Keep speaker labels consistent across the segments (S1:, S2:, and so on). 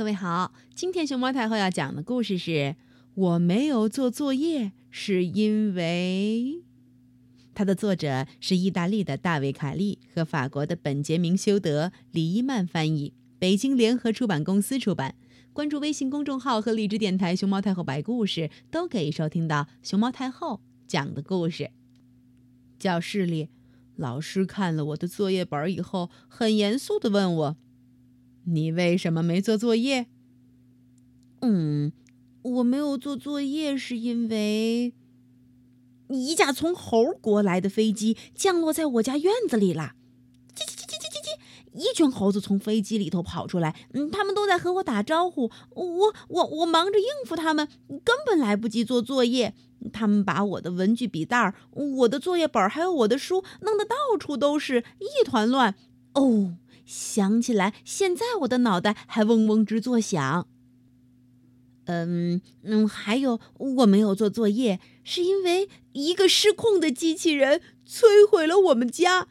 S1: 各位好，今天熊猫太后要讲的故事是我没有做作业，是因为它的作者是意大利的大卫·卡利和法国的本杰明·修德，李一曼翻译，北京联合出版公司出版。关注微信公众号和荔枝电台“熊猫太后”白故事，都可以收听到熊猫太后讲的故事。教室里，老师看了我的作业本以后，很严肃地问我。你为什么没做作业？
S2: 嗯，我没有做作业是因为一架从猴国来的飞机降落在我家院子里了。叽叽叽叽叽叽叽！一群猴子从飞机里头跑出来，嗯，他们都在和我打招呼。我我我忙着应付他们，根本来不及做作业。他们把我的文具、笔袋、我的作业本还有我的书弄得到处都是，一团乱。哦。想起来，现在我的脑袋还嗡嗡直作响。嗯嗯，还有我没有做作业，是因为一个失控的机器人摧毁了我们家。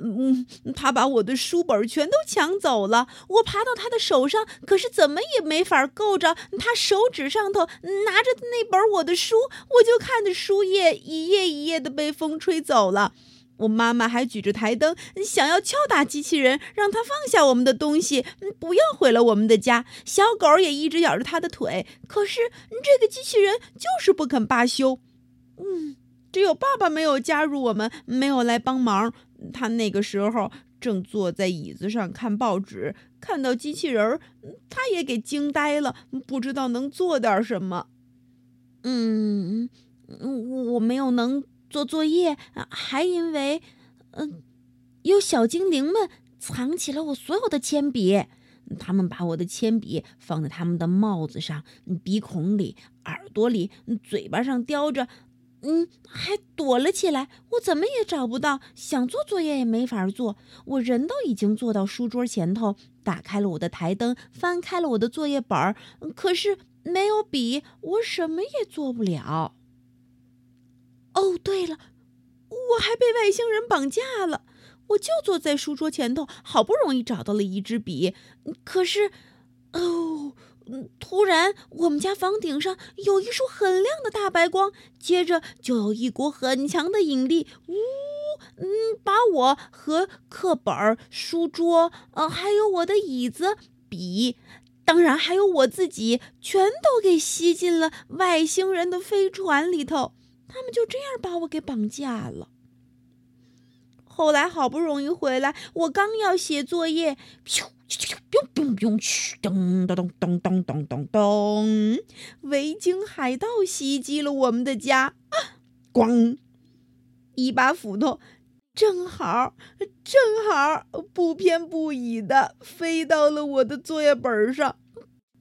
S2: 嗯，他把我的书本全都抢走了。我爬到他的手上，可是怎么也没法够着他手指上头拿着那本我的书。我就看着书页一页一页的被风吹走了。我妈妈还举着台灯，想要敲打机器人，让他放下我们的东西，不要毁了我们的家。小狗也一直咬着他的腿，可是这个机器人就是不肯罢休。嗯，只有爸爸没有加入我们，没有来帮忙。他那个时候正坐在椅子上看报纸，看到机器人，他也给惊呆了，不知道能做点什么。嗯，我没有能。做作业，还因为，嗯，有小精灵们藏起了我所有的铅笔，他们把我的铅笔放在他们的帽子上、鼻孔里、耳朵里、嘴巴上叼着，嗯，还躲了起来。我怎么也找不到，想做作业也没法做。我人都已经坐到书桌前头，打开了我的台灯，翻开了我的作业本儿，可是没有笔，我什么也做不了。哦，对了，我还被外星人绑架了。我就坐在书桌前头，好不容易找到了一支笔，可是，哦，突然我们家房顶上有一束很亮的大白光，接着就有一股很强的引力，呜，嗯，把我和课本、书桌，呃，还有我的椅子、笔，当然还有我自己，全都给吸进了外星人的飞船里头。他们就这样把我给绑架了。后来好不容易回来，我刚要写作业，咻咻咻，咻咻咻，嘘，咚咚咚咚咚咚咚咚，维京海盗袭击了我们的家，啊，咣，一把斧头，正好正好不偏不倚的飞到了我的作业本上。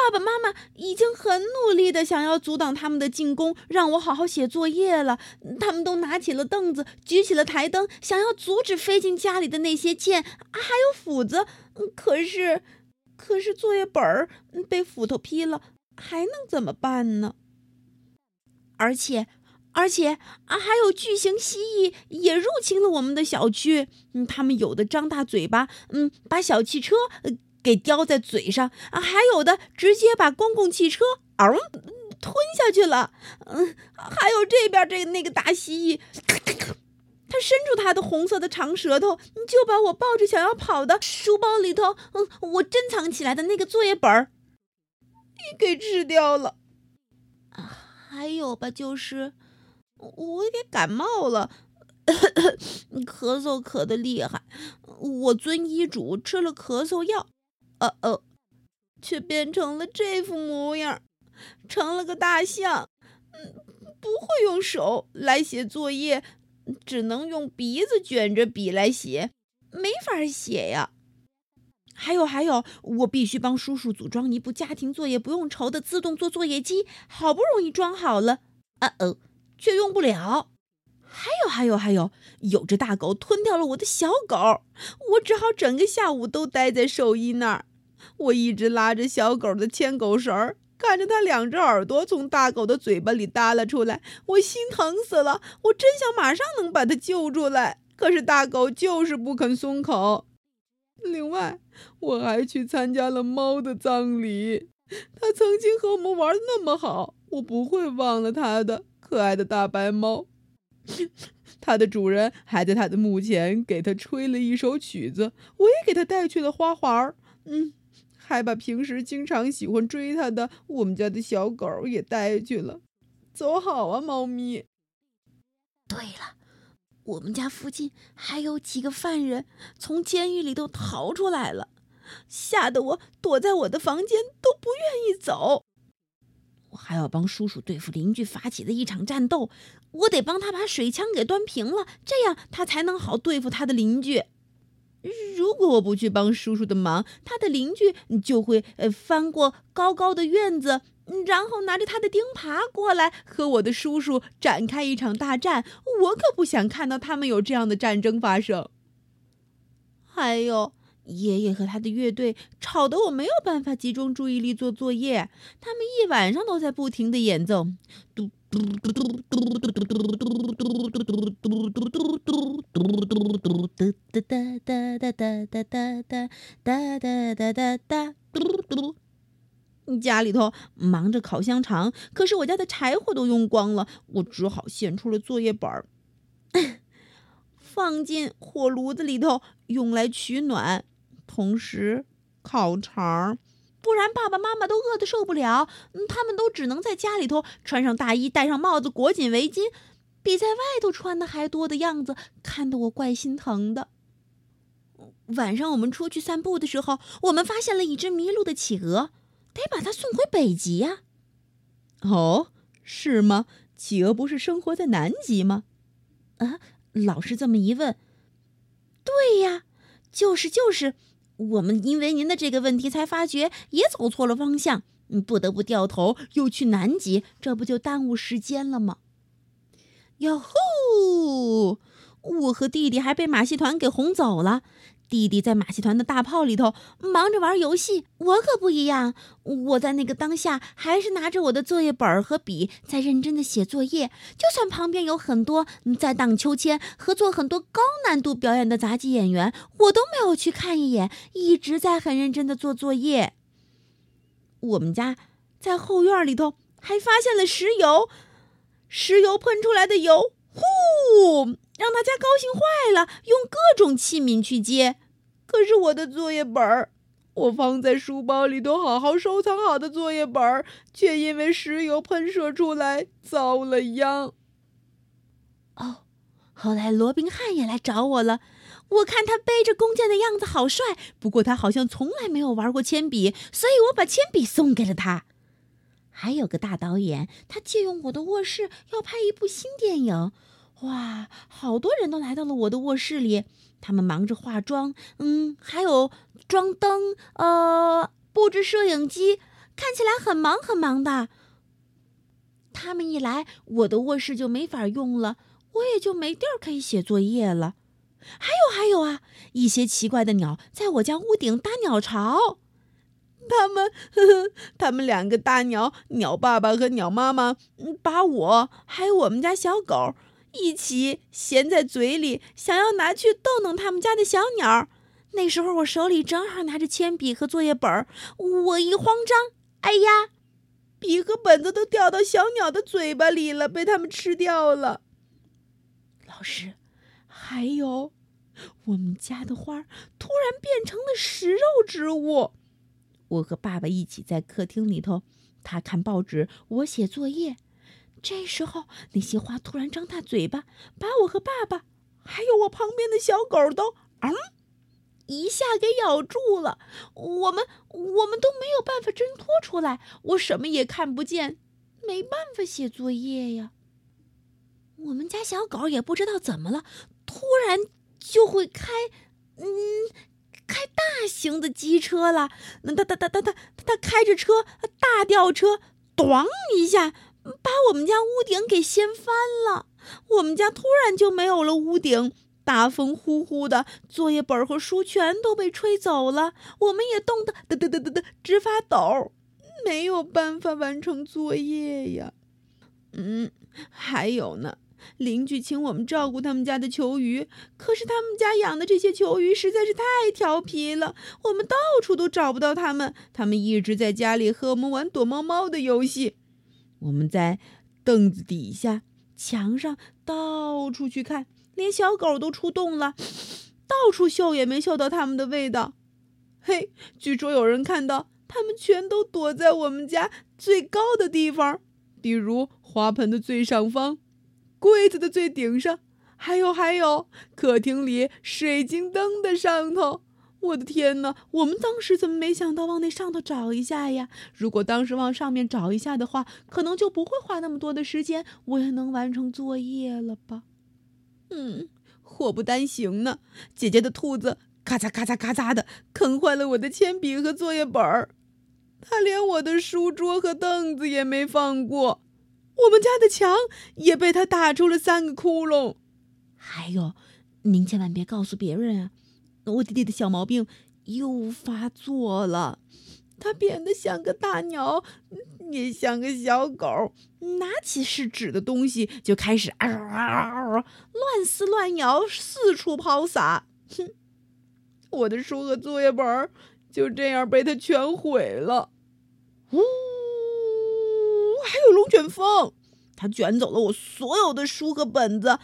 S2: 爸爸妈妈已经很努力的想要阻挡他们的进攻，让我好好写作业了。他们都拿起了凳子，举起了台灯，想要阻止飞进家里的那些剑，还有斧子。可是，可是作业本儿被斧头劈了，还能怎么办呢？而且，而且啊，还有巨型蜥蜴也入侵了我们的小区。嗯，他们有的张大嘴巴，嗯，把小汽车。给叼在嘴上啊！还有的直接把公共汽车嗷吞下去了。嗯，还有这边这那个大蜥蜴，它伸出它的红色的长舌头，就把我抱着想要跑的书包里头，嗯，我珍藏起来的那个作业本儿，给吃掉了。啊还有吧，就是我给感冒了，咳嗽咳得厉害，我遵医嘱吃了咳嗽药。呃呃，却变成了这副模样，成了个大象。嗯，不会用手来写作业，只能用鼻子卷着笔来写，没法写呀。还有还有，我必须帮叔叔组装一部家庭作业不用愁的自动做作业机，好不容易装好了，啊哦，却用不了。还有还有还有，有只大狗吞掉了我的小狗，我只好整个下午都待在兽医那儿。我一直拉着小狗的牵狗绳儿，看着它两只耳朵从大狗的嘴巴里耷拉出来，我心疼死了。我真想马上能把它救出来，可是大狗就是不肯松口。
S3: 另外，我还去参加了猫的葬礼。它曾经和我们玩的那么好，我不会忘了它的。可爱的大白猫，它的主人还在它的墓前给它吹了一首曲子。我也给它带去了花环儿，嗯，还把平时经常喜欢追它的我们家的小狗也带去了。走好啊，猫咪。
S2: 对了，我们家附近还有几个犯人从监狱里头逃出来了，吓得我躲在我的房间都不愿意走。我还要帮叔叔对付邻居发起的一场战斗，我得帮他把水枪给端平了，这样他才能好对付他的邻居。如果我不去帮叔叔的忙，他的邻居就会呃翻过高高的院子，然后拿着他的钉耙过来和我的叔叔展开一场大战。我可不想看到他们有这样的战争发生。还有。爷爷和他的乐队吵得我没有办法集中注意力做作业，他们一晚上都在不停的演奏。嘟嘟嘟嘟嘟嘟嘟嘟嘟嘟嘟嘟嘟嘟嘟嘟嘟嘟哒哒哒哒哒哒哒哒哒哒哒哒哒嘟嘟。家里头忙着烤香肠，可是我家的柴火都用光了，我只好献出了作业本儿，放进火炉子里头用来取暖。同时烤肠，不然爸爸妈妈都饿得受不了。他们都只能在家里头穿上大衣，戴上帽子，裹紧围巾，比在外头穿的还多的样子，看得我怪心疼的。晚上我们出去散步的时候，我们发现了一只迷路的企鹅，得把它送回北极呀。
S1: 哦，是吗？企鹅不是生活在南极吗？
S2: 啊，老师这么一问，对呀，就是就是。我们因为您的这个问题才发觉也走错了方向，不得不掉头又去南极，这不就耽误时间了吗？哟吼！我和弟弟还被马戏团给哄走了。弟弟在马戏团的大炮里头忙着玩游戏，我可不一样。我在那个当下还是拿着我的作业本和笔，在认真的写作业。就算旁边有很多在荡秋千和做很多高难度表演的杂技演员，我都没有去看一眼，一直在很认真的做作业。我们家在后院里头还发现了石油，石油喷出来的油，呼！让大家高兴坏了，用各种器皿去接。可是我的作业本儿，我放在书包里头好好收藏好的作业本儿，却因为石油喷射出来遭了殃。哦，后来罗宾汉也来找我了。我看他背着弓箭的样子好帅，不过他好像从来没有玩过铅笔，所以我把铅笔送给了他。还有个大导演，他借用我的卧室要拍一部新电影。哇，好多人都来到了我的卧室里，他们忙着化妆，嗯，还有装灯，呃，布置摄影机，看起来很忙很忙的。他们一来，我的卧室就没法用了，我也就没地儿可以写作业了。还有还有啊，一些奇怪的鸟在我家屋顶搭鸟巢，他们，呵呵，他们两个大鸟，鸟爸爸和鸟妈妈，把我还有我们家小狗。一起衔在嘴里，想要拿去逗弄他们家的小鸟。那时候我手里正好拿着铅笔和作业本，我一慌张，哎呀，笔和本子都掉到小鸟的嘴巴里了，被他们吃掉了。老师，还有，我们家的花突然变成了食肉植物。我和爸爸一起在客厅里头，他看报纸，我写作业。这时候，那些花突然张大嘴巴，把我和爸爸，还有我旁边的小狗都“嗯”一下给咬住了。我们我们都没有办法挣脱出来，我什么也看不见，没办法写作业呀。我们家小狗也不知道怎么了，突然就会开，嗯，开大型的机车了。那它它它它它它开着车，大吊车，咣一下。把我们家屋顶给掀翻了，我们家突然就没有了屋顶，大风呼呼的，作业本和书全都被吹走了，我们也冻得嘚嘚嘚嘚嘚直发抖，没有办法完成作业呀。嗯，还有呢，
S3: 邻居请我们照顾他们家的球鱼，可是他们家养的这些球鱼实在是太调皮了，我们到处都找不到它们。它们一直在家里和我们玩躲猫猫的游戏。我们在凳子底下、墙上到处去看，连小狗都出动了，到处嗅也没嗅到它们的味道。嘿，据说有人看到它们全都躲在我们家最高的地方，比如花盆的最上方。柜子的最顶上，还有还有，客厅里水晶灯的上头。我的天哪！我们当时怎么没想到往那上头找一下呀？如果当时往上面找一下的话，可能就不会花那么多的时间，我也能完成作业了吧？嗯，祸不单行呢。姐姐的兔子咔嚓咔嚓咔嚓的啃坏了我的铅笔和作业本儿，它连我的书桌和凳子也没放过。我们家的墙也被他打出了三个窟窿，
S2: 还有，您千万别告诉别人啊！我弟弟的小毛病又发作了，
S3: 他变得像个大鸟，也像个小狗，拿起是纸的东西就开始嗷嗷乱撕乱咬，四处抛洒。哼，我的书和作业本就这样被他全毁了。呜。还有龙卷风，它卷走了我所有的书和本子。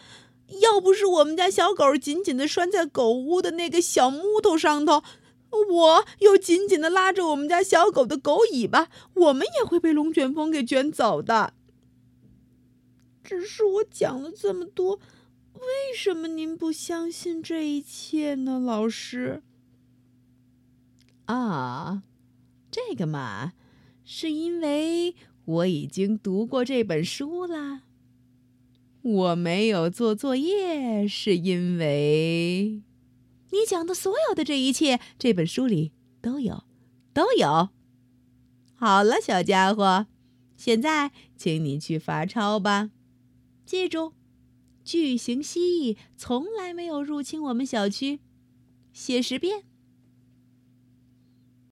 S3: 要不是我们家小狗紧紧的拴在狗屋的那个小木头上头，我又紧紧的拉着我们家小狗的狗尾巴，我们也会被龙卷风给卷走的。只是我讲了这么多，为什么您不相信这一切呢，老师？
S1: 啊，这个嘛，是因为。我已经读过这本书啦。我没有做作业，是因为你讲的所有的这一切，这本书里都有，都有。好了，小家伙，现在请你去罚抄吧。记住，巨型蜥蜴从来没有入侵我们小区。写十遍。